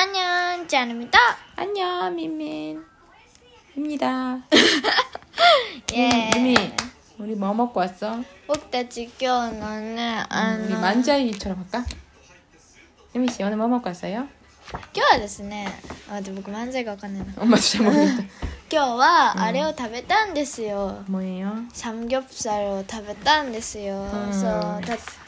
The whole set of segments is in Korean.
안녕, 짠입니다. 안녕 민민 입니다. 예. 민민 우리 뭐 먹고 왔어? 僕たち今日のね、あ 우리 の、 만자이처럼 할까? 민민 씨 오늘 뭐 먹고 왔어요? 今日はですね、あ、待って僕漫才がわかんないな。 엄마도 잘 모르겠다. 今日はあれを食べたんですよ。 뭐예요? サムギョプサルを食べたんですよ。 음. そう、た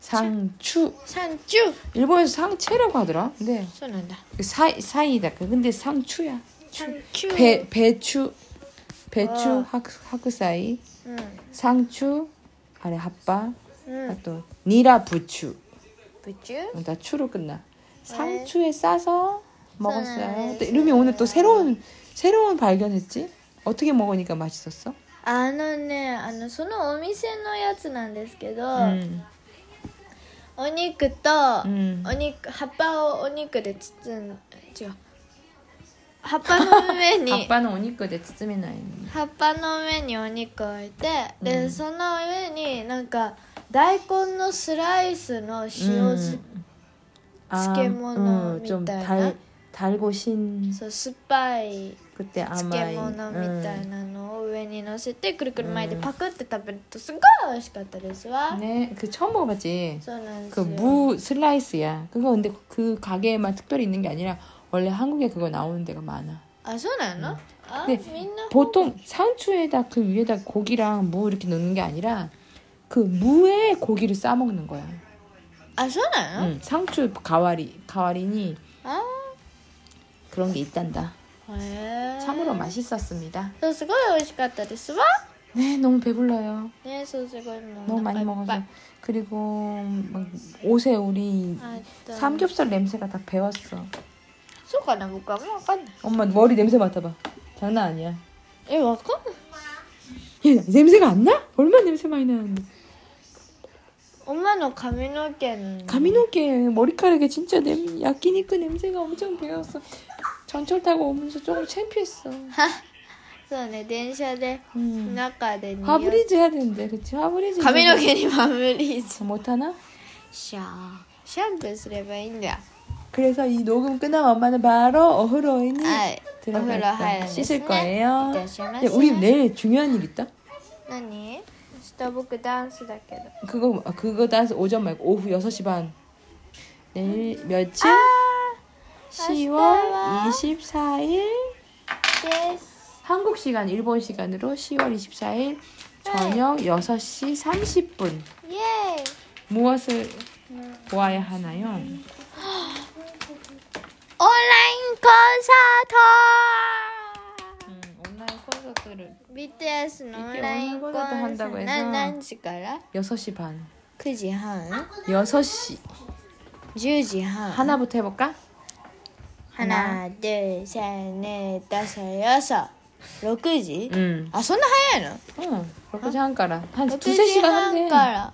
상추. サンチュ 일본에서 상체라고 하더라. 근데 そうなんだ。 사이 사이다. 근데 상추야. サンチュ 배 배추 배추 어. 학 하크사이 うん。 상추 아래 핫바 うん。 또 니라 부추 ブチュ 다 추로 끝나 상추에 싸서 먹었어요. 네. 또 이름이 오늘 또 새로운 새로운 발견했지? 어떻게 먹으니까 맛있었어? あのね、あの、そのお店のやつなんですけど、 음, お肉と、 음. お肉、葉っぱをお肉で包ん、違う。葉っぱの上に、 아빠는 오니까 츠츠미 나이. 葉っぱの上にお肉を置いて、で、うんその上になんか、大根のスライスの塩漬 아,漬物 음, 좀 みたいな 달, 달고 신 そう酸っぱい 그때 漬 아마이 物みたい 음. なのを上に乗せてくるくる巻いてうんパクって食べるとすごい美味しかったですわ、 네, 그 처음 먹어봤지. そうなんです 그 よ 무 슬라이스야. 그거 근데 그 가게에만 특별히 있는 게 아니라 원래 한국에 그거 나오는 데가 많아. あそうなの、あ 네, みんな 보통 상추에다 그 위에다 고기랑 무 이렇게 넣는 게 아니라 그 무에 고기를 싸 먹는 거야. あそうなの、 응, 상추 가와리 가와리니 あ 그런 게 있단다. へえ 참으로 맛있었습니다. そうすごい美味しかったですわ 네, 너무 배불러요. ねそうすごいもう 너무 お 많이 腹いっ 먹어서 ぱい 그리고 막 옷에 우리 あと 삼겹살 냄새가 다 배웠어. そうかな僕はもう分かんない 엄마 머리 냄새 맡아봐. 장난 아니야. え分かんない 얘 냄새가 안 나? 얼마나 냄새 많이 나는데. 엄마の髪の毛の 가미노게 머리카락에 진짜 냄 야끼니크 냄새가 엄청 배웠어. 전철 타고 오면서 조금 창피했어. そうね電車で 음. 中で匂い 화브리즈 해야 되는데, 그치? 화브리즈. 髪の毛にマムリーズ 못하나? シャーシャンプーすればいいんだよ 그래서 이 녹음 끝나면 엄마는 바로 어흐로이니 はいお風呂 들어갈 入るん 거야. ですね 씻을 거예요. いってらっしゃいま 근데 せ 우리 내일 중요한 일 있다? 何明日僕ダンスだけど 그거 아, 그거 따서 오전 말고 오후 6시 반. 내일 며칠? 10월 24일. 한국 시간, 일본 시간으로 10월 24일 저녁 6시 30분. 예. 무엇을 음. 보아야 하나요? 온라인 콘서트! 음, 온라인 콘서트를 BTS 온라인 콘서트 한다고 해서 6시 반. 9시 한? 6시. 10시 한? 하나부터 해볼까? 花でせーねださよさ6時 응 あそんな早いの 응. 그렇게 한가라 한 6 두세 時 시간 半 한대 から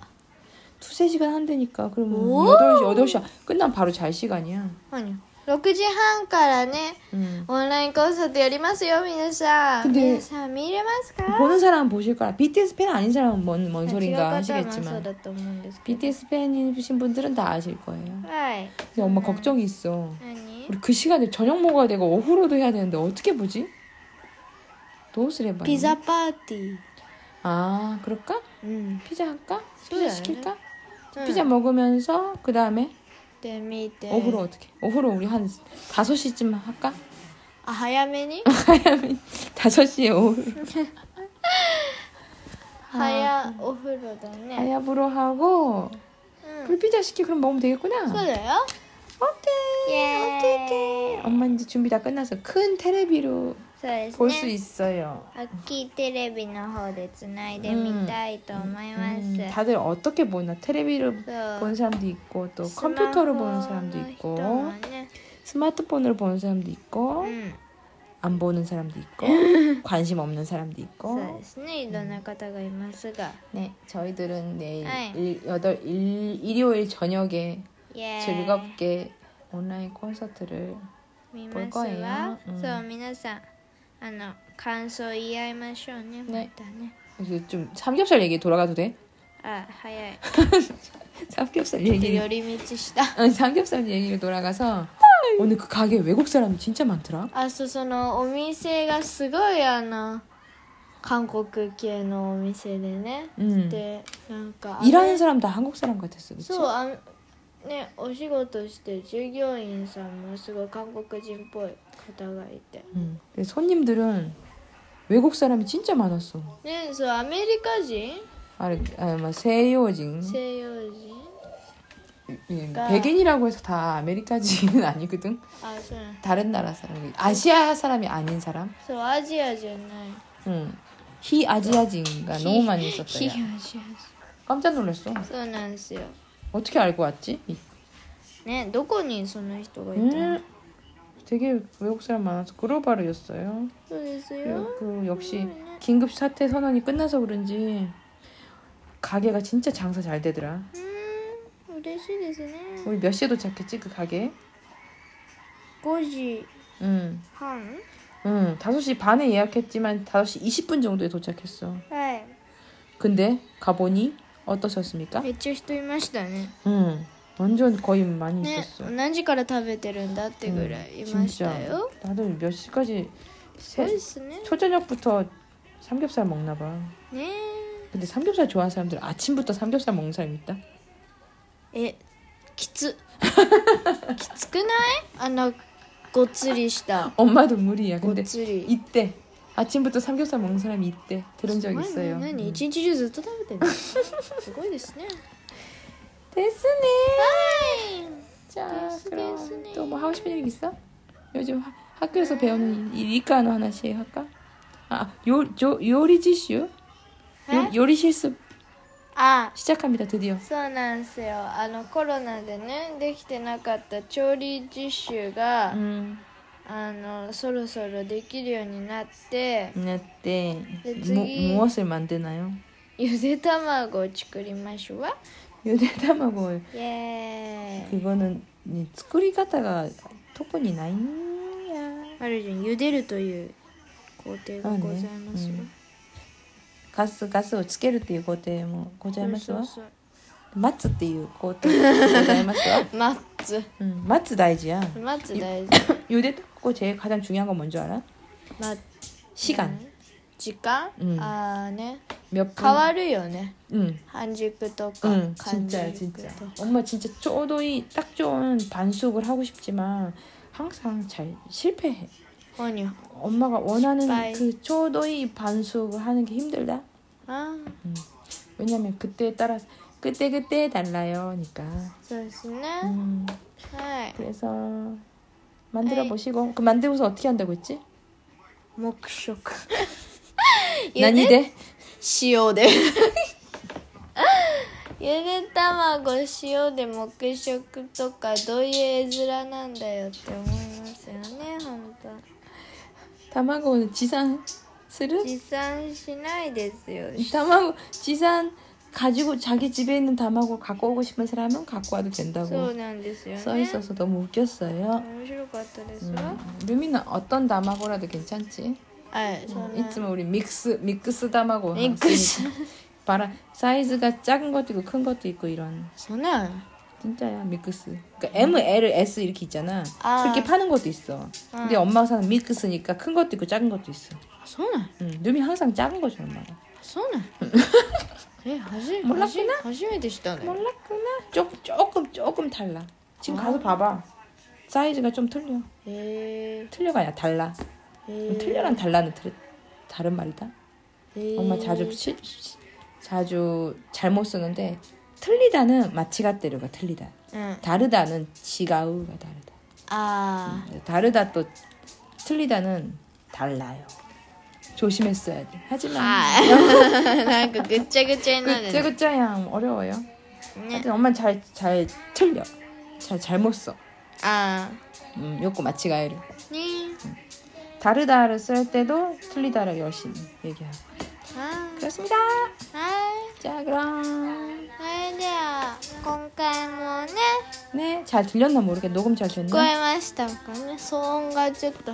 두세 시간 한대니까 그러면 오! 8시 8시 끝나면 바로 잘 시간이야 何6時半からね 응. オンラインコンサートやりますよ皆さん 근데 皆さん見れますか 보는 사람은 보실 거야 BTS 팬 아닌 사람은 뭔, 뭔 違う 소린가 方はまあそう 하시겠지만 だと思うんですけど BTS 팬이신 분들은 다 아실 거예요 はい 근데 엄마 걱정이 있어 何 예? 우리 그 시간에 저녁 먹어야 되고 오후로도 해야 되는데 어떻게 보지? 무엇을 해봐? 피자 파티. 아 그럴까? 음. 피자 할까? 피자 시킬까? 응. 피자 먹으면서 그 다음에 오후로 어떻게? 오후로 우리 한 5시쯤 할까? 아, 하야메니? 하야메니. 5시에 오후. 하야 오후로다네. 하야부로 하고 응. 불피자 시키 그럼 먹으면 되겠구나. 그래요? 오케이. 예. 엄마 이제 준비 다 끝나서 큰 테레비로 そうです 볼 수 ね 있어요 大きいテレビの方でつないでみたいと思います、 음, 다들 어떻게 보나 테레비를 そう 보는 사람도 있고 또 スマホ 컴퓨터로 보는 사람도 の人 있고 もね 스마트폰으로 보는 사람도 있고 うん 안 보는 사람도 있고 관심 없는 사람도 そう 있고 ですねいろんな方がいますが 네 저희들은 내일 네. 일, 여덟 일, 일요일 저녁에 イエーイ 즐겁게 온라인 콘서트를 見 볼 ます 거예요 わ、 음. そう皆さんあの感想言い合いましょうねまねたね 이제 좀 삼겹살 얘기 돌아가도 돼? あ早い 삼겹살 ちょっと 얘기 寄り道した 어, 삼겹살 얘기로 돌아가서 오늘 그 가게 외국 사람이 진짜 많더라 あそうそのお店がすごいあの韓国系のお店でね、 음. でなんか 일하는 사람 다 한국 사람 같았어 그치? そうあ ねお仕事して従業員さんもすごい韓国人っぽい方がいて 음. 근데 손님들은 외국 사람이 진짜 많았어 ねそうアメリカ人 아, 아, 뭐 세요진 西洋人 음, 그러니까- 백인이라고 해서 다 아메리카진은 아니거든 あそうなん 다른 나라 사람 아시아 사람이 아닌 사람 そうアジアじゃない 응. 히 아지아진가 너무 많이 非 있었어요 アジ 깜짝 놀랐어 アそうなんですよ 어떻게 알고 왔지? ねどこにその人がいたの、 음, 되게 외국 사람 많아서 글로벌이었어요 そうですよ 그, 그 역시 긴급 사태 선언이 끝나서 그런지 가게가 진짜 장사 잘 되더라 うん嬉しいですね 우리 몇 시에 도착했지 그 가게? 5時 응, 半 응 5시 반에 예약했지만 5시 20분 정도에 도착했어 はい 근데 가보니 어떠셨습니까? めっちゃ人いましたね 응 완전 거의 많이 ね 있었어 何時から食べてるんだってぐらいいました 진짜 よ 다들 몇 시까지 すごい 세, ですね 초저녁부터 삼겹살 먹나 봐 ね 근데 삼겹살 좋아하는 사람들 아침부터 삼겹살 먹는 사람 있다? えきつきつくないあのごっつりした 엄마도 무리야 ごっ 근데 つり 이때 아침부터 삼겹살 먹는 사람이 있대 들은 적 すごい 있어요 ね何 음. 一日中ずっと食べてるのすごいですね 됐으네 はい 자 됐어, 그럼 됐으네. 또 뭐 하고 싶은 일 있어? 요즘 하- 학교에서 배우는 이 리카노 하나씩 할까? 아 요, 요, 요리 지슈? 요, 에? 요리 실습 あ 시작합니다 드디어 そうなんですよあのコロナでねできてなかった調理実習が、 음, あのそろそろできるようになって 네, 네, 무, 저기- 무엇을 만드나요? ゆで卵を作りましょうわ 유대담하고 イエーイ 그거는 이作り方が特にないんやあるじゃん茹でるという工程がございますよ、あねうんガスガスをつけるっていう工程もございますわそうそう待つっていう工程もございますわ、マッツ 음, 待つ大事やマッツ大事 유대담고 제일 가장 중요한 건 뭔지 알아? マッ 시간 時間、うんああね 몇 분? 変わるよね 응, 半熟とか 응, 完 진짜야 熟 진짜 と 엄마 진짜 쪼도이 딱 좋은 반숙을 하고 싶지만 항상 잘 실패해 何 엄마가 원하는 스파이. 그 쪼도이 반숙을 하는 게 힘들다 あ 왜냐면 그때에 따라서 그때 그때 달라요니까 そうですね、 음, はい 그래서 만들어 보시고 그 만들고서 어떻게 한다고 했지? 黙食 난이 돼? 塩でゆで卵塩で黙食とかどういう絵面なんだよって思いますよね本当 卵지산 쓰르? 持参しないですよ 卵지산 가지고 자기 집에 있는 다마고 갖고 오고 싶은 사람은 갖고 와도 된다고 써 있어서 너무 웃겼어요. 너무 싫을 것 같아서. 음. 루미는 어떤 다마고라도 괜찮지? 아, 저는... 이쯤 우리 믹스 믹스 다마고. 믹스. 바라 사이즈가 작은 것도 있고 큰 것도 있고 이런. 저는 진짜야 믹스. 그러니까 M, L, S 이렇게 있잖아. 아. 그렇게 파는 것도 있어. 아. 근데 엄마가 사는 믹스니까 큰 것도 있고 작은 것도 있어. 손아. 응. 눈이 항상 작은 거죠 엄마가. 손아. 아시, 몰랐구나. 아시면 되시다네. 몰랐구나. 조, 조금 조금 달라. 지금 아. 가서 봐봐. 사이즈가 좀 틀려. 예. 틀려가 아니라 달라. 예. 틀려랑 달라는 틀, 다른 말이다. 예. 엄마 자주 시, 자주 잘못 쓰는데 틀리다는 마치가 때려가 틀리다. 응. 다르다는 지가우가 다르다. 아. 음, 다르다 또 틀리다는 달라요. 조심했어야 돼. あ 하지만 はいなんかぐっちゃぐちゃになる 그그짜양 어려워요. ね 하여튼 엄마 잘잘 틀려. 잘 잘못 써. あ 음, 요거 마치가에를. あね 다르다를 쓸 때도 틀리다를 열심히 얘기하고 あ 그렇습니다. ーはい 자 그럼 はいでは今回もね 네 잘 들렸나 모르겠 녹음 잘 聞 됐나? こえましたかね騒音がちょっと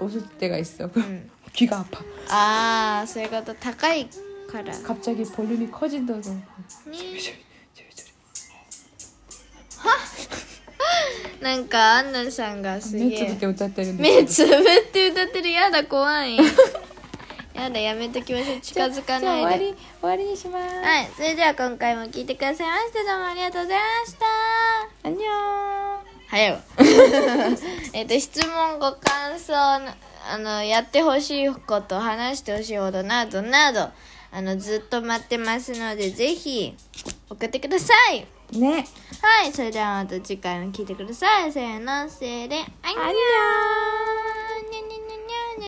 50 대가 있 어. 귀가 아 파. 아, 제가 더 가까이 가. 갑자기 볼륨이 커진다 고. なんかアンナさんがすげえ。目つぶって歌ってる目つぶって歌ってるやだ怖いやだやめときましょう。近づかないで。終わりにします。はいそれでは今回も聞いてくださいましてどうもありがとうございました。アにニ早いわ。えっと、質問、ご感想、あの、やってほしいこと、話してほしいことなどなど、あの、ずっと待ってますので、ぜひ、送ってください。ね。はい、それではまた次回も聞いてください。せーの、せーで、あんにゃー